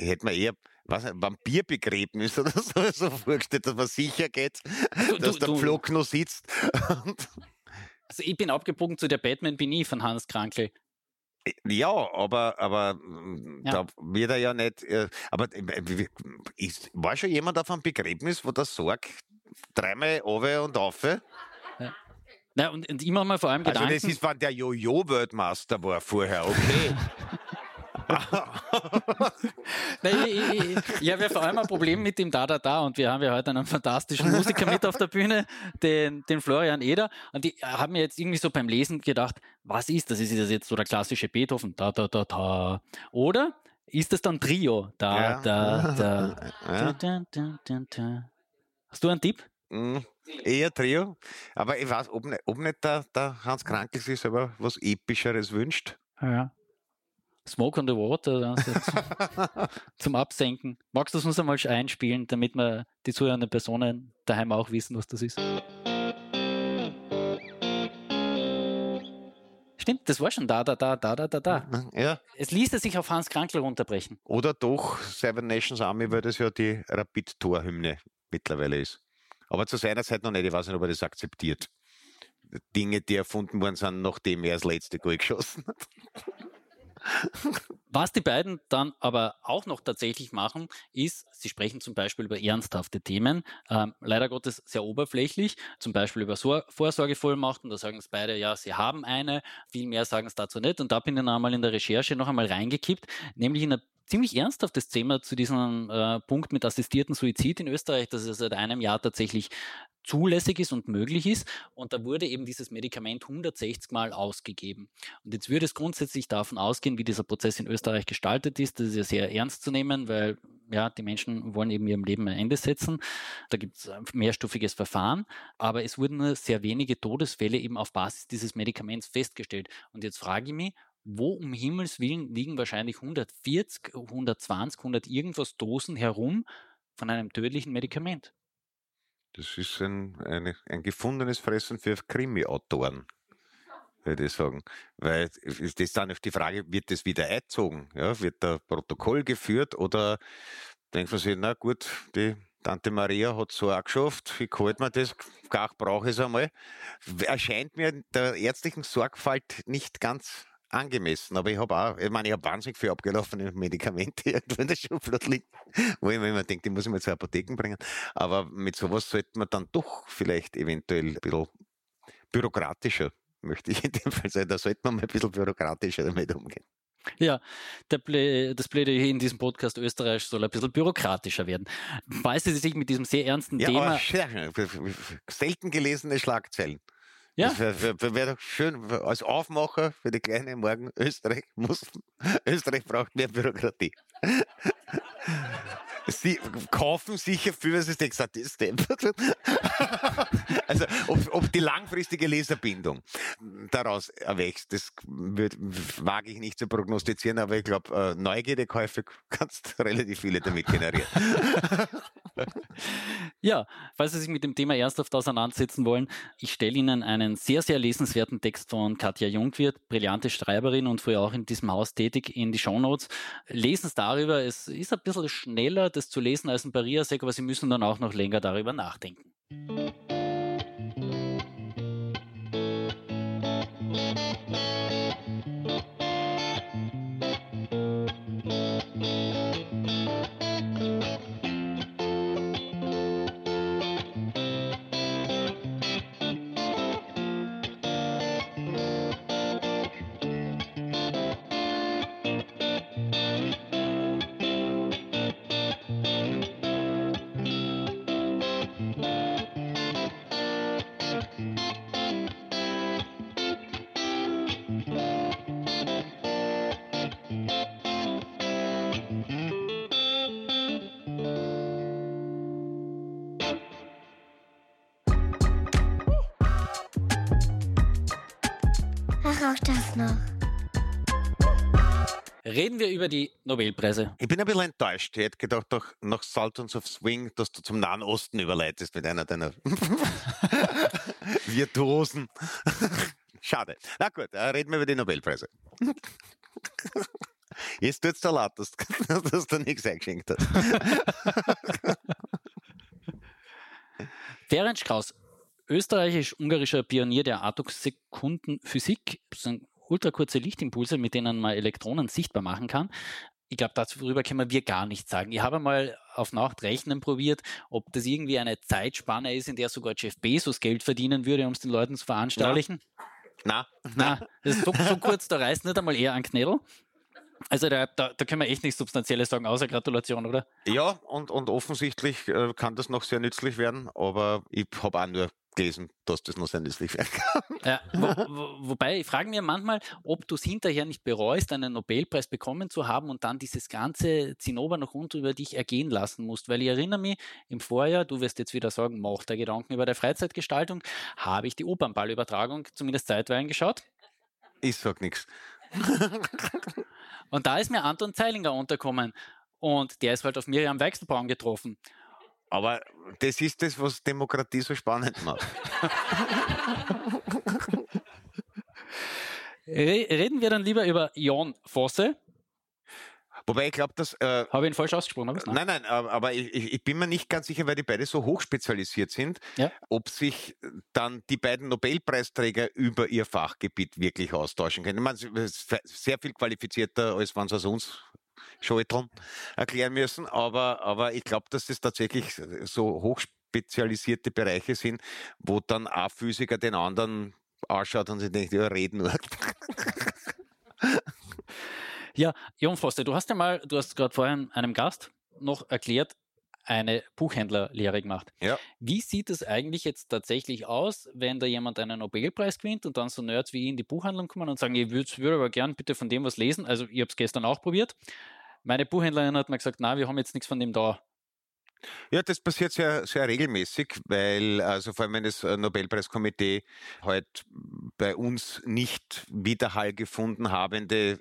hätte man eher was, Vampirbegräbnis oder so, so vorgestellt, dass man sicher geht, du, dass du, der Flock noch sitzt. also ich bin abgebogen zu der Batman bin ich von Hans Krankel. Ja, aber, aber ja. da wird er ja nicht. Äh, aber äh, ist, war schon jemand auf einem Begräbnis, wo der Sorg dreimal over und auf? Ja. Und, und immer mal vor allem Gedanken. Also das ist, wann der Jojo-Weltmaster war vorher, okay. Nein, ich, ich, ich habe ja vor allem ein Problem mit dem Da Da Da und wir haben ja heute einen fantastischen Musiker mit auf der Bühne, den, den Florian Eder. Und die haben mir jetzt irgendwie so beim Lesen gedacht, was ist das? Ist das jetzt so der klassische Beethoven? Da Da Da Da. Oder ist das dann Trio? Da. Da Da. Ja. Da, da, da, da. Hast du einen Tipp? Mm, eher Trio. Aber ich weiß, ob nicht, ob nicht der, der Hans Krankel sich selber was Epischeres wünscht. Ja. Smoke on the Water zum, Absenken. Magst du es uns einmal einspielen, damit wir die zuhörenden Personen daheim auch wissen, was das ist? Stimmt, das war schon da, da, da, da, da, da, da. Ja. Es ließ sich auf Hans Krankel runterbrechen. Oder doch Seven Nations Army, weil das ja die Rapid-Tor-Hymne mittlerweile ist. Aber zu seiner Zeit noch nicht, ich weiß nicht, ob er das akzeptiert. Dinge, die erfunden worden sind, nachdem er das letzte Goal geschossen hat. Was die beiden dann aber auch noch tatsächlich machen, ist, sie sprechen zum Beispiel über ernsthafte Themen, ähm, leider Gottes sehr oberflächlich, zum Beispiel über so Vorsorgevollmachten, da sagen es beide, ja, sie haben eine, viel mehr sagen es dazu nicht. Und da bin ich dann einmal in der Recherche noch einmal reingekippt, nämlich in eine ziemlich ernsthaftes Thema zu diesem äh, Punkt mit assistierten Suizid in Österreich, dass es seit einem Jahr tatsächlich zulässig ist und möglich ist. Und da wurde eben dieses Medikament 160 Mal ausgegeben. Und jetzt würde es grundsätzlich davon ausgehen, wie dieser Prozess in Österreich gestaltet ist. Das ist ja sehr ernst zu nehmen, weil ja, die Menschen wollen eben ihrem Leben ein Ende setzen. Da gibt es ein mehrstufiges Verfahren. Aber es wurden nur sehr wenige Todesfälle eben auf Basis dieses Medikaments festgestellt. Und jetzt frage ich mich, wo um Himmels Willen liegen wahrscheinlich 140, 120, 100 irgendwas Dosen herum von einem tödlichen Medikament? Das ist ein, eine, ein gefundenes Fressen für Krimi-Autoren, würde ich sagen. Weil das ist dann die Frage, wird das wieder eingezogen? Ja, wird da Protokoll geführt oder denkt man sich, na gut, die Tante Maria hat so auch geschafft, wie kalt man das, gar brauche ich es einmal. Erscheint mir der ärztlichen Sorgfalt nicht ganz angemessen. Aber ich habe auch, ich meine, ich habe wahnsinnig viel abgelaufene Medikamente irgendwo in der Schublade liegen, wo ich mir immer denke, die muss ich mal zur Apotheken bringen. Aber mit sowas sollte man dann doch vielleicht eventuell ein bisschen bürokratischer, möchte ich in dem Fall sagen. Da sollte man mal ein bisschen bürokratischer damit umgehen. Ja, Plä das Plädoyer in diesem Podcast Österreich soll ein bisschen bürokratischer werden. Falls Sie sich mit diesem sehr ernsten ja, Thema. Selten gelesene Schlagzeilen. Ja. Das wäre wär, doch schön als Aufmacher für die kleine Morgen Österreich muss Österreich braucht mehr Bürokratie. Sie kaufen sicher viel, was ich gesagt das Also, ob, ob die langfristige Leserbindung daraus erwächst, das würd, wage ich nicht zu prognostizieren, aber ich glaube, äh, Neugierdekäufe kannst relativ viele damit generieren. ja, falls Sie sich mit dem Thema ernsthaft auseinandersetzen wollen, ich stelle Ihnen einen sehr, sehr lesenswerten Text von Katja Jungwirth, brillante Schreiberin und früher auch in diesem Haus tätig, in die Shownotes. Lesen Sie darüber. Es ist ein bisschen schneller, das zu lesen als ein Pariasek, aber Sie müssen dann auch noch länger darüber nachdenken. Auch das noch. Reden wir über die Nobelpreise. Ich bin ein bisschen enttäuscht. Ich hätte gedacht, doch nach Sultans of Swing, dass du zum Nahen Osten überleitest mit einer deiner Virtuosen. Schade. Na gut, äh, reden wir über die Nobelpreise. Jetzt tut es da leid, dass, dass du nichts eingeschenkt hast. Ferenc Kraus, österreichisch-ungarischer Pionier der Atoms-Sekundenphysik, sind ultrakurze Lichtimpulse, mit denen man Elektronen sichtbar machen kann. Ich glaube, darüber können wir gar nichts sagen. Ich habe mal auf Nacht rechnen probiert, ob das irgendwie eine Zeitspanne ist, in der sogar Jeff Bezos Geld verdienen würde, um es den Leuten zu veranschaulichen. Na, na, na das ist so, so kurz, da reißt nicht einmal eher ein Knädel. Also da, da, da können wir echt nichts Substanzielles sagen, außer Gratulation, oder? Ja, und, und offensichtlich äh, kann das noch sehr nützlich werden, aber ich habe auch nur gelesen, dass das noch sehr nützlich werden kann. Ja, wo, wo, wobei, ich frage mir manchmal, ob du es hinterher nicht bereust, einen Nobelpreis bekommen zu haben und dann dieses ganze Zinnober noch rund über dich ergehen lassen musst. Weil ich erinnere mich, im Vorjahr, du wirst jetzt wieder sagen, mach der Gedanken über der Freizeitgestaltung, habe ich die Opernballübertragung zumindest zeitweilig geschaut. Ich sag nichts. und da ist mir Anton Zeilinger unterkommen. Und der ist halt auf Miriam Weichselbraun getroffen. Aber das ist das, was Demokratie so spannend macht. Reden wir dann lieber über Jon Fosse. Wobei ich glaube, dass. Äh, Habe ich ihn falsch ausgesprochen? Nein, nein, aber ich, ich, bin mir nicht ganz sicher, weil die beide so hochspezialisiert sind, ja. ob sich dann die beiden Nobelpreisträger über ihr Fachgebiet wirklich austauschen können. Ich meine, sehr viel qualifizierter, als wenn sie aus uns Schaltern erklären müssen. Aber, aber ich glaube, dass das tatsächlich so hochspezialisierte Bereiche sind, wo dann ein Physiker den anderen ausschaut und sich denkt, ja, reden nur. Ja, Jon Foster, du hast ja mal, du hast gerade vorhin einem Gast noch erklärt, eine Buchhändlerlehre gemacht. Ja. Wie sieht es eigentlich jetzt tatsächlich aus, wenn da jemand einen Nobelpreis gewinnt und dann so Nerds wie ich in die Buchhandlung kommen und sagen, ich würde würd aber gern bitte von dem was lesen. Also ich habe es gestern auch probiert. Meine Buchhändlerin hat mir gesagt, na, wir haben jetzt nichts von dem da. Ja, das passiert sehr, sehr regelmäßig, weil also vor allem wenn das äh, Nobelpreiskomitee halt bei uns nicht Widerhall gefunden habende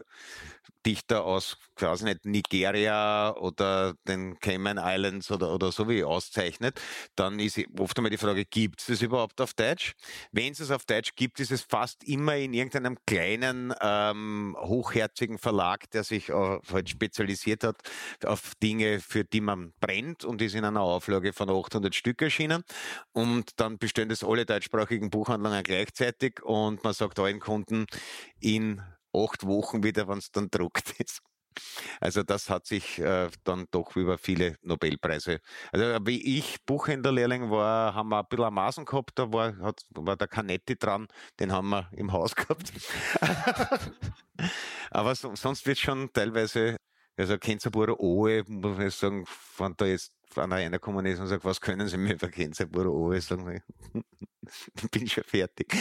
Dichter aus, weiß nicht, Nigeria oder den Cayman Islands oder, oder so wie auszeichnet, dann ist oft einmal die Frage, gibt es das überhaupt auf Deutsch? Wenn es es auf Deutsch gibt, ist es fast immer in irgendeinem kleinen, ähm, hochherzigen Verlag, der sich äh, halt spezialisiert hat auf Dinge, für die man brennt und ist in einer Auflage von 800 Stück erschienen. Und dann bestehen das alle deutschsprachigen Buchhandlungen gleichzeitig und man sagt allen Kunden, in acht Wochen wieder, wenn es dann druckt ist. Also das hat sich äh, dann doch über viele Nobelpreise. Also wie ich Buchhändlerlehrling war, haben wir ein bisschen Maßen gehabt, da war, hat, war der Canetti dran, den haben wir im Haus gehabt. Aber so, sonst wird schon teilweise, also Kenzabura Oe, muss ich sagen, wenn da jetzt einer gekommen ist und sagt, was können Sie mir über Kenzabura Oe sagen, ich bin schon fertig.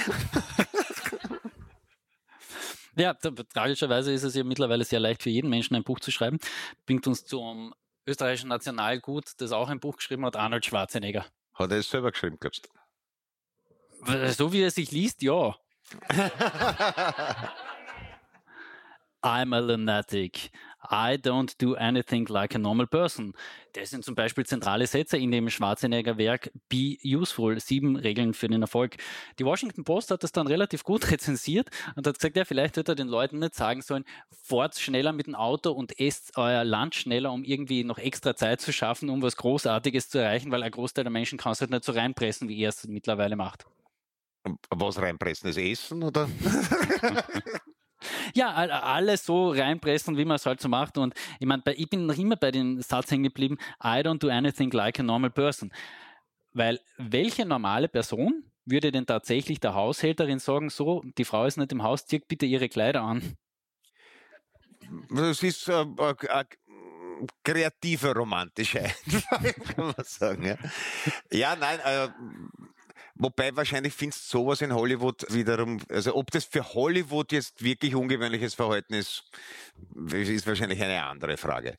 Ja, tragischerweise ist es ja mittlerweile sehr leicht für jeden Menschen ein Buch zu schreiben. Bringt uns zum österreichischen Nationalgut, das auch ein Buch geschrieben hat, Arnold Schwarzenegger. Hat er es selber geschrieben, glaubst du? So wie er sich liest, ja. I'm a lunatic. I don't do anything like a normal person. Das sind zum Beispiel zentrale Sätze in dem Schwarzenegger Werk Be Useful, sieben Regeln für den Erfolg. Die Washington Post hat das dann relativ gut rezensiert und hat gesagt, ja, vielleicht hätte er den Leuten nicht sagen sollen, fahrt schneller mit dem Auto und esst euer Land schneller, um irgendwie noch extra Zeit zu schaffen, um was Großartiges zu erreichen, weil ein Großteil der Menschen kann es halt nicht so reinpressen, wie er es mittlerweile macht. Was reinpressen? Das Essen oder? Ja, alles so reinpressen, wie man es halt so macht. Und ich meine, ich bin noch immer bei dem Satz hängen geblieben, I don't do anything like a normal person. Weil welche normale Person würde denn tatsächlich der Haushälterin sagen, so, die Frau ist nicht im Haus, zieht bitte ihre Kleider an? Das ist äh, äh, äh kreativer romantischer Einfall, kann man sagen. Ja, ja nein, äh, Wobei wahrscheinlich findest du sowas in Hollywood wiederum, also ob das für Hollywood jetzt wirklich ungewöhnliches Verhalten ist, ist wahrscheinlich eine andere Frage.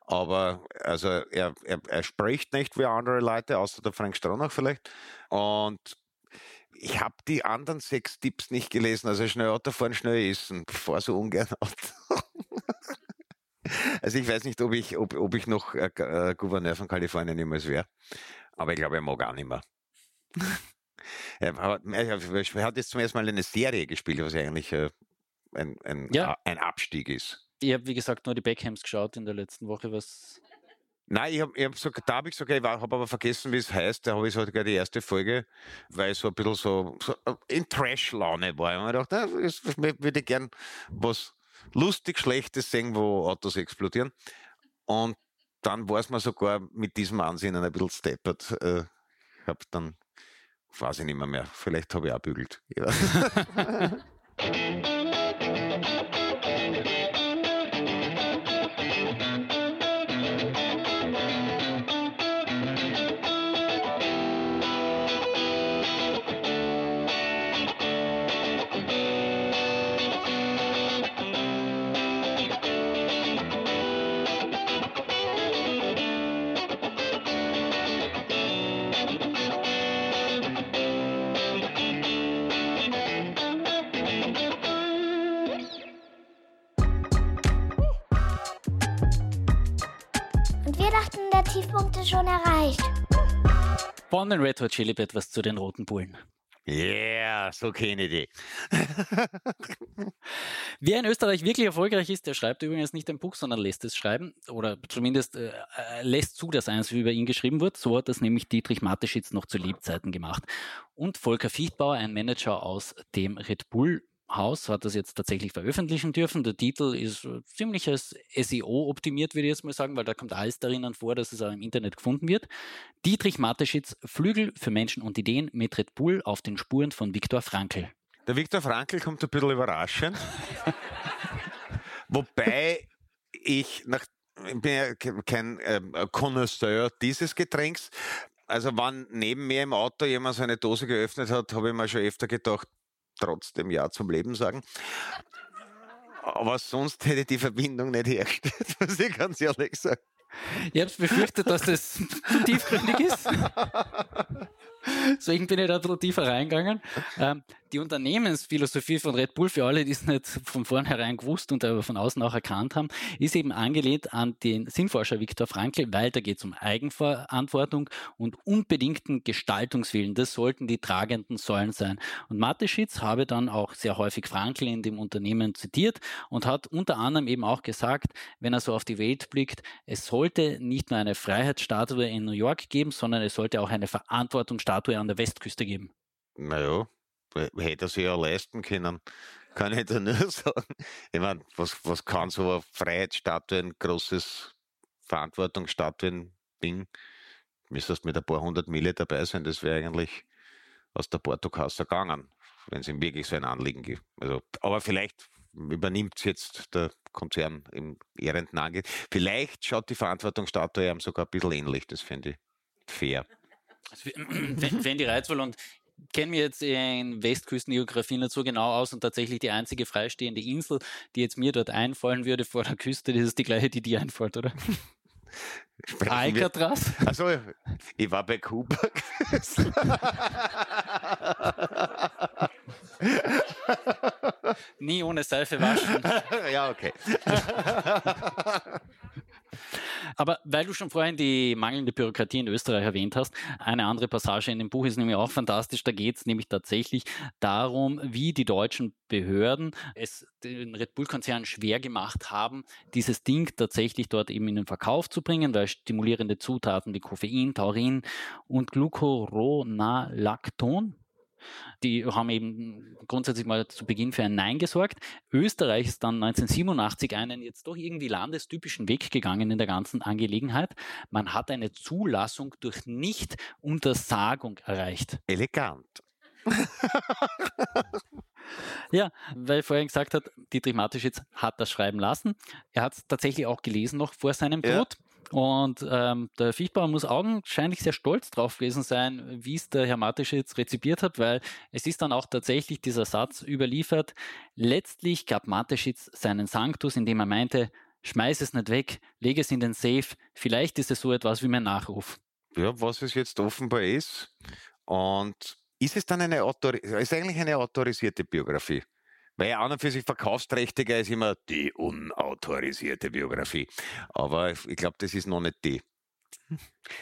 Aber also er, er, er spricht nicht wie andere Leute, außer der Frank Stronach vielleicht. Und ich habe die anderen sechs Tipps nicht gelesen. Also schnell Auto fahren, schnell essen. Ich fahre so ungern Auto. also ich weiß nicht, ob ich, ob, ob ich noch äh Gouverneur von Kalifornien jemals wäre. Aber ich glaube, er mag auch nicht mehr. Er hat jetzt zum ersten Mal eine Serie gespielt, was eigentlich äh, ein, ein, ja. ein Abstieg ist. Ich habe, wie gesagt, nur die Beckhams geschaut in der letzten Woche, was Nein, ich hab, ich hab so, da habe ich sogar, ich habe aber vergessen, wie es heißt. Da habe ich sogar die erste Folge, weil ich so ein bisschen so, so äh, in Trash-Laune war. Und ich dachte, das würde ich gern was lustig Schlechtes sehen, wo Autos explodieren. Und dann war es mir sogar mit diesem Ansinnen ein bisschen steppert. Ich äh, habe dann weiß ich nicht mehr mehr. Vielleicht habe ich auch bügelt. Ja. den Red Hot Chili Peppers zu den Roten Bullen. Yeah, so kenne ich die. Wer in Österreich wirklich erfolgreich ist, der schreibt übrigens nicht ein Buch, sondern lässt es schreiben oder zumindest äh, äh, lässt zu, dass eins über ihn geschrieben wird. So hat das nämlich Dietrich Mateschitz noch zu Lebzeiten gemacht. Und Volker Fichtbauer, ein Manager aus dem Red Bull Haus hat das jetzt tatsächlich veröffentlichen dürfen. Der Titel ist äh, ziemlich als SEO optimiert, würde ich jetzt mal sagen, weil da kommt alles darin vor, dass es auch im Internet gefunden wird. Dietrich Mateschitz, Flügel für Menschen und Ideen mit Red Bull auf den Spuren von Viktor Frankl. Der Viktor Frankl kommt ein bisschen überraschend. Wobei ich nach ich bin ja kein äh, dieses Getränks. Also wann neben mir im Auto jemand so eine Dose geöffnet hat, habe ich mir schon öfter gedacht, trotzdem Ja zum Leben sagen. Aber sonst hätte die Verbindung nicht hergestellt, muss ich ganz ehrlich sagen. Ich habe befürchtet, dass das zu tiefgründig ist. Deswegen bin ich da ein bisschen tiefer reingegangen. Ähm, die Unternehmensphilosophie von Red Bull, für alle, die es nicht von vornherein gewusst und aber von außen auch erkannt haben, ist eben angelehnt an den Sinnforscher Viktor Frankl, weil da geht es um Eigenverantwortung und unbedingten Gestaltungswillen. Das sollten die tragenden Säulen sein. Und Mateschitz habe dann auch sehr häufig Frankl in dem Unternehmen zitiert und hat unter anderem eben auch gesagt, wenn er so auf die Welt blickt, es sollte nicht nur eine Freiheitsstatue in New York geben, sondern es sollte auch eine Verantwortungsstatue an der Westküste geben. Naja, hätte er sich ja leisten können. Kann ich da nur sagen. Ich meine, was, was kann so eine Freiheitsstatue, ein großes Verantwortungsstatuen-Ding? Müsstest mit ein paar hundert Mille dabei sein, das wäre eigentlich aus der Portokasse gegangen, wenn es ihm wirklich so ein Anliegen gibt. Also, aber vielleicht übernimmt es jetzt der Konzern im ehrenden Ange. Vielleicht schaut die Verantwortungsstatue ihm sogar ein bisschen ähnlich, das finde ich fair. Also, wenn die reizvoll und kenne mir jetzt in Westküstengeografie nicht so genau aus und tatsächlich die einzige freistehende Insel, die jetzt mir dort einfallen würde vor der Küste, das ist die gleiche, die dir einfällt, oder? Alcatraz? Also, ich war bei Kuba. Nie ohne Seife waschen. ja, okay. Weil du schon vorhin die mangelnde Bürokratie in Österreich erwähnt hast, eine andere Passage in dem Buch ist nämlich auch fantastisch. Da geht es nämlich tatsächlich darum, wie die deutschen Behörden es den Red Bull-Konzern schwer gemacht haben, dieses Ding tatsächlich dort eben in den Verkauf zu bringen, weil stimulierende Zutaten wie Koffein, Taurin und Glucuronolacton die haben eben grundsätzlich mal zu Beginn für ein Nein gesorgt. Österreich ist dann 1987 einen jetzt doch irgendwie landestypischen Weg gegangen in der ganzen Angelegenheit. Man hat eine Zulassung durch Nicht-Untersagung erreicht. Elegant. ja, weil vorhin gesagt hat, Dietrich Mateschitz hat das schreiben lassen. Er hat es tatsächlich auch gelesen noch vor seinem Tod. Ja. Und ähm, der Fichtbauer muss augenscheinlich sehr stolz drauf gewesen sein, wie es der Herr Mateschitz rezipiert hat, weil es ist dann auch tatsächlich dieser Satz überliefert. Letztlich gab Mateschitz seinen Sanctus, indem er meinte, schmeiß es nicht weg, lege es in den Safe, vielleicht ist es so etwas wie mein Nachruf. Ja, was es jetzt offenbar ist. Und ist es dann eine, Autori ist eigentlich eine autorisierte Biografie? Weil ja an und für sich verkaufsträchtiger ist immer die unautorisierte Biografie. Aber ich glaube, das ist noch nicht die.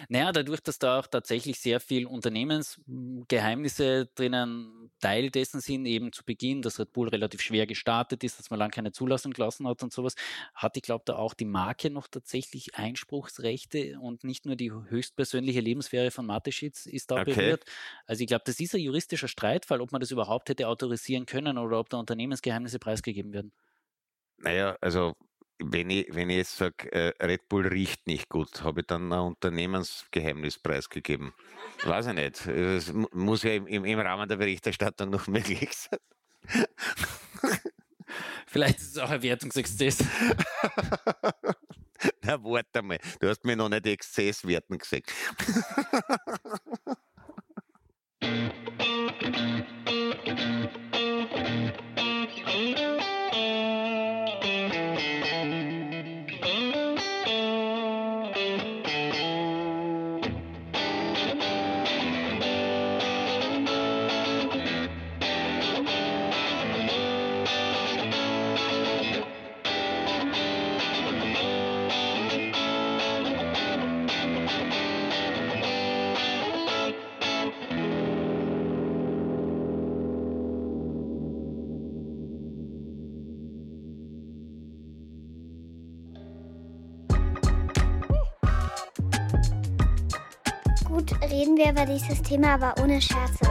Naja, dadurch, dass da auch tatsächlich sehr viel Unternehmensgeheimnisse drinnen Teil dessen sind, eben zu Beginn, dass Red Bull relativ schwer gestartet ist, dass man lange keine Zulassung gelassen hat und sowas, hat, ich glaube, da auch die Marke noch tatsächlich Einspruchsrechte und nicht nur die höchstpersönliche Lebenssphäre von Mateschitz ist da okay. berührt. Also ich glaube, das ist ein juristischer Streitfall, ob man das überhaupt hätte autorisieren können oder ob da Unternehmensgeheimnisse preisgegeben werden. Naja, also wenn ich, wenn ich jetzt sage, äh, Red Bull riecht nicht gut, habe ich dann ein Unternehmensgeheimnis preisgegeben? Weiß ich nicht. Es muss ja im, im Rahmen der Berichterstattung noch möglich sein. Vielleicht ist es auch ein Wertungsexzess. Na, warte mal. Du hast mir noch nicht Exzesswerten gesehen. reden wir über dieses Thema, aber ohne Scherze.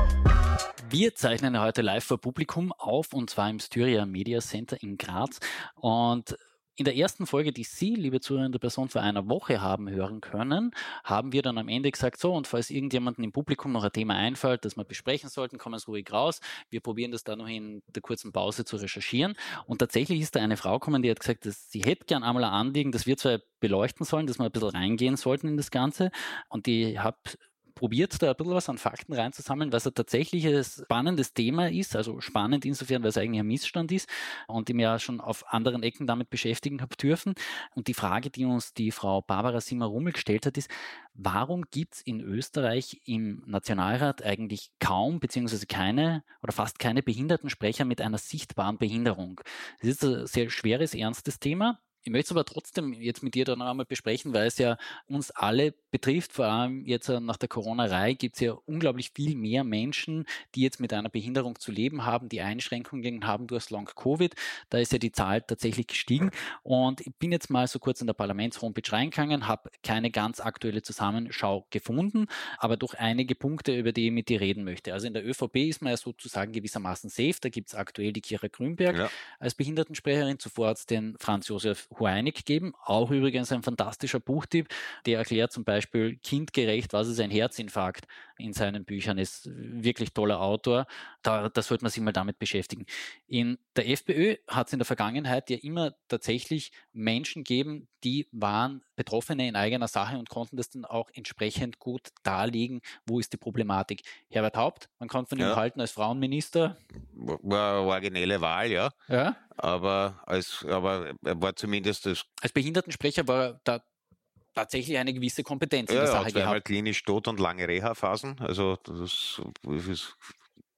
Wir zeichnen heute live vor Publikum auf und zwar im Styria Media Center in Graz. Und in der ersten Folge, die Sie, liebe zuhörende Person, vor einer Woche haben hören können, haben wir dann am Ende gesagt, so, und falls irgendjemandem im Publikum noch ein Thema einfällt, das wir besprechen sollten, kommen Sie ruhig raus. Wir probieren das dann noch in der kurzen Pause zu recherchieren. Und tatsächlich ist da eine Frau gekommen, die hat gesagt, dass sie hätte gern einmal ein Anliegen, dass wir zwar beleuchten sollen, dass wir ein bisschen reingehen sollten in das Ganze. Und die habe probiert, da ein bisschen was an Fakten reinzusammeln, was ein tatsächliches spannendes Thema ist, also spannend insofern, weil es eigentlich ein Missstand ist und ich mir ja schon auf anderen Ecken damit beschäftigen habe dürfen. Und die Frage, die uns die Frau Barbara Simmer-Rummel gestellt hat, ist, warum gibt es in Österreich im Nationalrat eigentlich kaum beziehungsweise keine oder fast keine Behindertensprecher mit einer sichtbaren Behinderung? Das ist ein sehr schweres, ernstes Thema. Ich möchte es aber trotzdem jetzt mit dir dann einmal besprechen, weil es ja uns alle betrifft. Vor allem jetzt äh, nach der Corona-Reihe gibt es ja unglaublich viel mehr Menschen, die jetzt mit einer Behinderung zu leben haben, die Einschränkungen haben durch Long-Covid. Da ist ja die Zahl tatsächlich gestiegen. Und ich bin jetzt mal so kurz in der Parlaments-Homepage reingegangen, habe keine ganz aktuelle Zusammenschau gefunden, aber doch einige Punkte, über die ich mit dir reden möchte. Also in der ÖVP ist man ja sozusagen gewissermaßen safe. Da gibt es aktuell die Kira Grünberg ja. als Behindertensprecherin. Zuvor hat es den Franz Josef Hueinig geben. Auch übrigens ein fantastischer Buchtipp, der erklärt zum Beispiel kindgerecht, was ist ein Herzinfarkt in seinen Büchern. Ist wirklich toller Autor. Da, da sollte man sich mal damit beschäftigen. In der FPÖ hat es in der Vergangenheit ja immer tatsächlich Menschen gegeben, die waren Betroffene in eigener Sache und konnten das dann auch entsprechend gut darlegen, wo ist die Problematik. Herbert Haupt, man kann von ihm halten als Frauenminister. War originelle Wahl, ja. Ja. Aber, als, aber er war zumindest das. Als Behindertensprecher war er da tatsächlich eine gewisse Kompetenz ja, in der ja, Sache zweimal gehabt. klinisch tot und lange Reha-Phasen. Also das ist,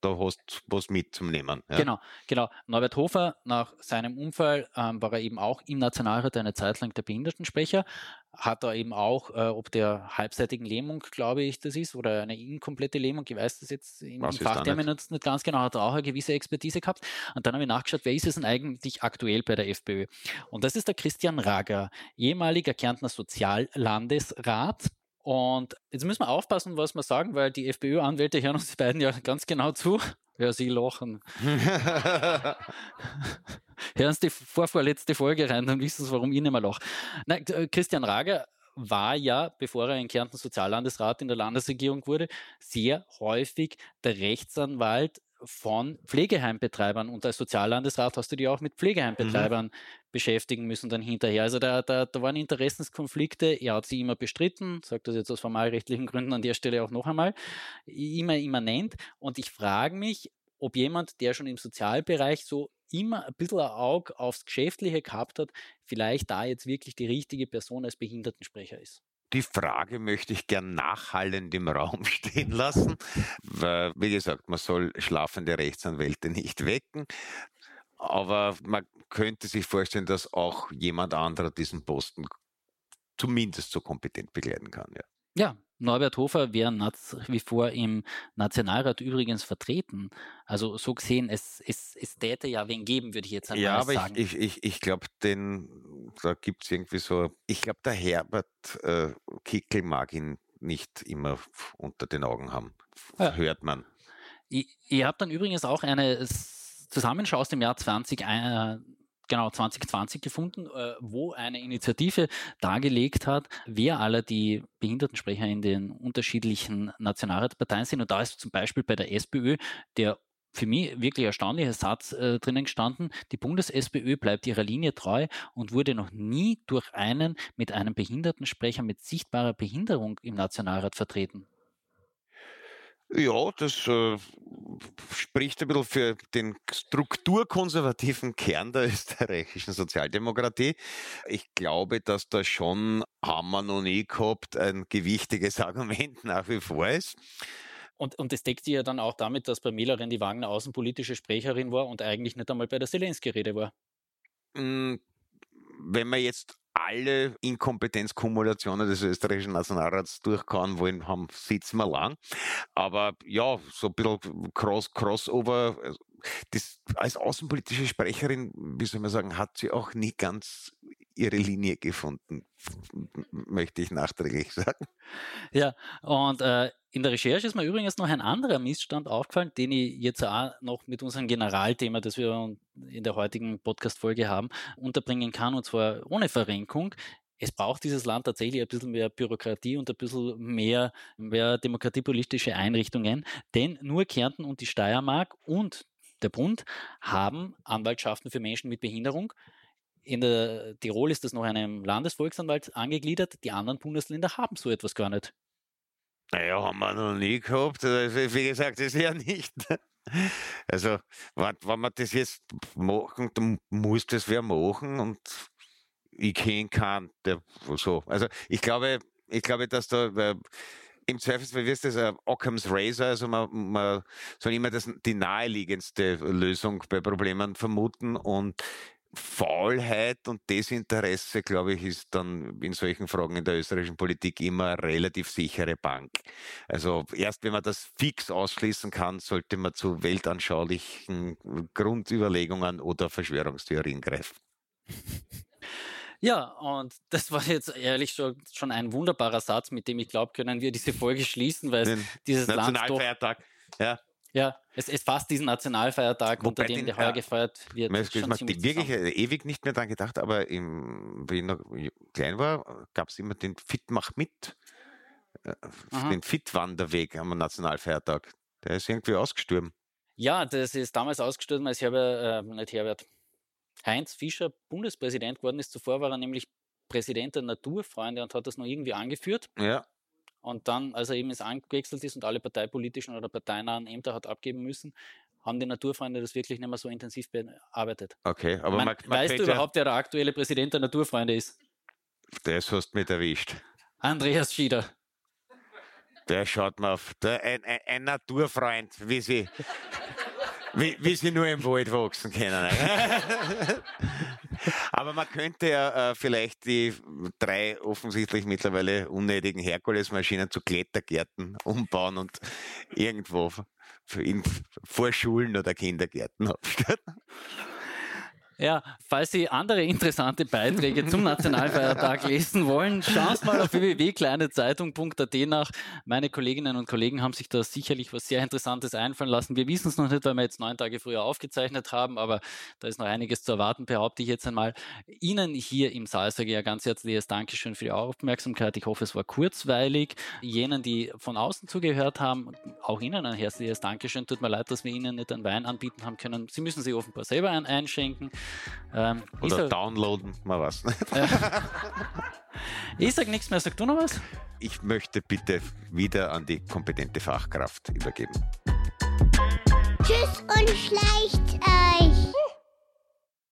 da hast du was mitzunehmen. Ja. Genau, genau. Norbert Hofer, nach seinem Unfall ähm, war er eben auch im Nationalrat eine Zeit lang der Behindertensprecher, hat er eben auch, äh, ob der halbseitigen Lähmung, glaube ich, das ist, oder eine inkomplette Lähmung, ich weiß das jetzt im, im da Fachterminus nicht ganz genau, hat er auch eine gewisse Expertise gehabt. Und dann habe ich nachgeschaut, wer ist es denn eigentlich aktuell bei der FPÖ? Und das ist der Christian Rager, ehemaliger Kärntner Soziallandesrat. Und jetzt müssen wir aufpassen, was wir sagen, weil die FPÖ-Anwälte hören uns die beiden ja ganz genau zu. Ja, sie lachen. Hören Sie die vorvorletzte Folge rein, dann wissen Sie, warum ich nicht mehr lache. Nein, äh, Christian Rager war ja, bevor er in Kärnten Soziallandesrat in der Landesregierung wurde, sehr häufig der Rechtsanwalt von Pflegeheimbetreibern. Und als Soziallandesrat hast du dich auch mit Pflegeheimbetreibern mhm. beschäftigen müssen dann hinterher. Also da, da, da waren Interessenskonflikte. Er hat sie immer bestritten, sagt das jetzt aus formalrechtlichen Gründen an der Stelle auch noch einmal, immer immanent. Und ich frage mich, ob jemand, der schon im Sozialbereich so immer ein bisschen ein Auge aufs Geschäftliche gehabt hat, vielleicht da jetzt wirklich die richtige Person als Behindertensprecher ist. Die Frage möchte ich gern nachhallend im Raum stehen lassen, weil, wie gesagt, man soll schlafende Rechtsanwälte nicht wecken. Aber man könnte sich vorstellen, dass auch jemand anderer diesen Posten zumindest so kompetent begleiten kann. Ja. Ja, Norbert Hofer wäre nach wie vor im Nationalrat übrigens vertreten. Also so gesehen, es, es, es täte ja wen geben, würde ich jetzt einmal ja, aber sagen. Ich, ich, ich, glaube, da gibt es irgendwie so, ich glaube, der Herbert äh, Kickel mag ihn nicht immer unter den Augen haben. Ja. Hört man. Ihr habt dann übrigens auch eine Zusammenschau aus dem Jahr 20, äh, genau 2020 gefunden, äh, wo eine Initiative dargelegt hat, wer alle die Behindertensprecher in den unterschiedlichen Nationalratsparteien sind. Und da ist zum Beispiel bei der SPÖ der für mich wirklich erstaunlicher Satz äh, drinnen gestanden. Die Bundes-SPÖ bleibt ihrer Linie treu und wurde noch nie durch einen mit einem Behindertensprecher mit sichtbarer Behinderung im Nationalrat vertreten. Ja, das äh, spricht ein bisschen für den strukturkonservativen Kern der österreichischen Sozialdemokratie. Ich glaube, dass da schon, haben wir noch nie gehabt, ein gewichtiges Argument nach wie vor ist. Und, und das deckt sich ja dann auch damit, dass bei Mehlerin die Wagner außenpolitische Sprecherin war und eigentlich nicht einmal bei der Zelensky-Rede war. Hm, wenn man jetzt alle Inkompetenzkumulationen des österreichischen Nationalrats durchkauen wollen, haben, sitzen wir lang. Aber ja, so ein bisschen Cross, Crossover. Äh, das, als außenpolitische Sprecherin, wie soll man sagen, hat sie auch nie ganz ihre Linie gefunden, möchte ich nachträglich sagen. Ja, und äh, in der Recherche ist mir übrigens noch ein anderer Missstand aufgefallen, den ich jetzt auch noch mit unserem Generalthema, das wir in der heutigen Podcast-Folge haben, unterbringen kann, und zwar ohne Verrenkung. Es braucht dieses Land tatsächlich ein bisschen mehr Bürokratie und ein bisschen mehr, mehr demokratiepolitische Einrichtungen, denn nur Kärnten und die Steiermark und der Bund haben Anwaltschaften für Menschen mit Behinderung. In der Tirol ist das noch einem Landesvolksanwalt angegliedert. Die anderen Bundesländer haben so etwas gar nicht. Naja, haben wir noch nie gehabt. Also, wie gesagt, das ist ja nicht. Also, wenn, wenn wir das jetzt machen, dann muss das wer machen und ich kenne keinen, der so. Also, ich glaube, ich glaube, dass da äh, im Zweifelsfall wirst das ein Occam's Razor, also man, man soll immer das, die naheliegendste Lösung bei Problemen vermuten und Faulheit und Desinteresse, glaube ich, ist dann in solchen Fragen in der österreichischen Politik immer eine relativ sichere Bank. Also erst wenn man das fix ausschließen kann, sollte man zu weltanschaulichen Grundüberlegungen oder Verschwörungstheorien greifen. Ja, und das war jetzt ehrlich schon, schon ein wunderbarer Satz, mit dem ich glaube, können wir diese Folge schließen, weil es dieses Land doch, ja. Ja, es, es fasst diesen Nationalfeiertag, Wobei unter dem den, der heuer gefeiert wird. Ich habe wirklich zusammen. ewig nicht mehr daran gedacht, aber im, wie ich noch klein war, gab es immer den Fit mach mit, äh, den Fit-Wanderweg am Nationalfeiertag. Der ist irgendwie ausgestorben. Ja, das ist damals ausgestorben, als Herbert, äh, nicht Herbert, Heinz Fischer Bundespräsident geworden ist. Zuvor war er nämlich Präsident der Naturfreunde und hat das noch irgendwie angeführt. Ja. Und dann, als er eben angewechselt ist und alle parteipolitischen oder parteinahen Ämter hat abgeben müssen, haben die Naturfreunde das wirklich nicht mehr so intensiv bearbeitet. Okay, aber man, man weißt du überhaupt, wer der aktuelle Präsident der Naturfreunde ist? Das hast du mit erwischt. Andreas Schieder. Der schaut mir auf. Der, ein, ein, ein Naturfreund, wie sie, wie, wie sie nur im Wald wachsen können. Aber man könnte ja äh, vielleicht die drei offensichtlich mittlerweile unnötigen Herkulesmaschinen zu Klettergärten umbauen und irgendwo in Vorschulen oder Kindergärten aufstellen. Ja, falls Sie andere interessante Beiträge zum Nationalfeiertag lesen wollen, schauen Sie mal auf www.kleinezeitung.at nach. Meine Kolleginnen und Kollegen haben sich da sicherlich was sehr Interessantes einfallen lassen. Wir wissen es noch nicht, weil wir jetzt neun Tage früher aufgezeichnet haben, aber da ist noch einiges zu erwarten, behaupte ich jetzt einmal. Ihnen hier im Saal sage ich ja ganz herzliches Dankeschön für die Aufmerksamkeit. Ich hoffe, es war kurzweilig. Jenen, die von außen zugehört haben, auch Ihnen ein herzliches Dankeschön. Tut mir leid, dass wir Ihnen nicht einen Wein anbieten haben können. Sie müssen sich offenbar selber einen einschenken. Ähm, Oder sag, downloaden, mal was. Äh, ich sage nichts mehr, sag du noch was? Ich möchte bitte wieder an die kompetente Fachkraft übergeben. Tschüss und schleicht euch.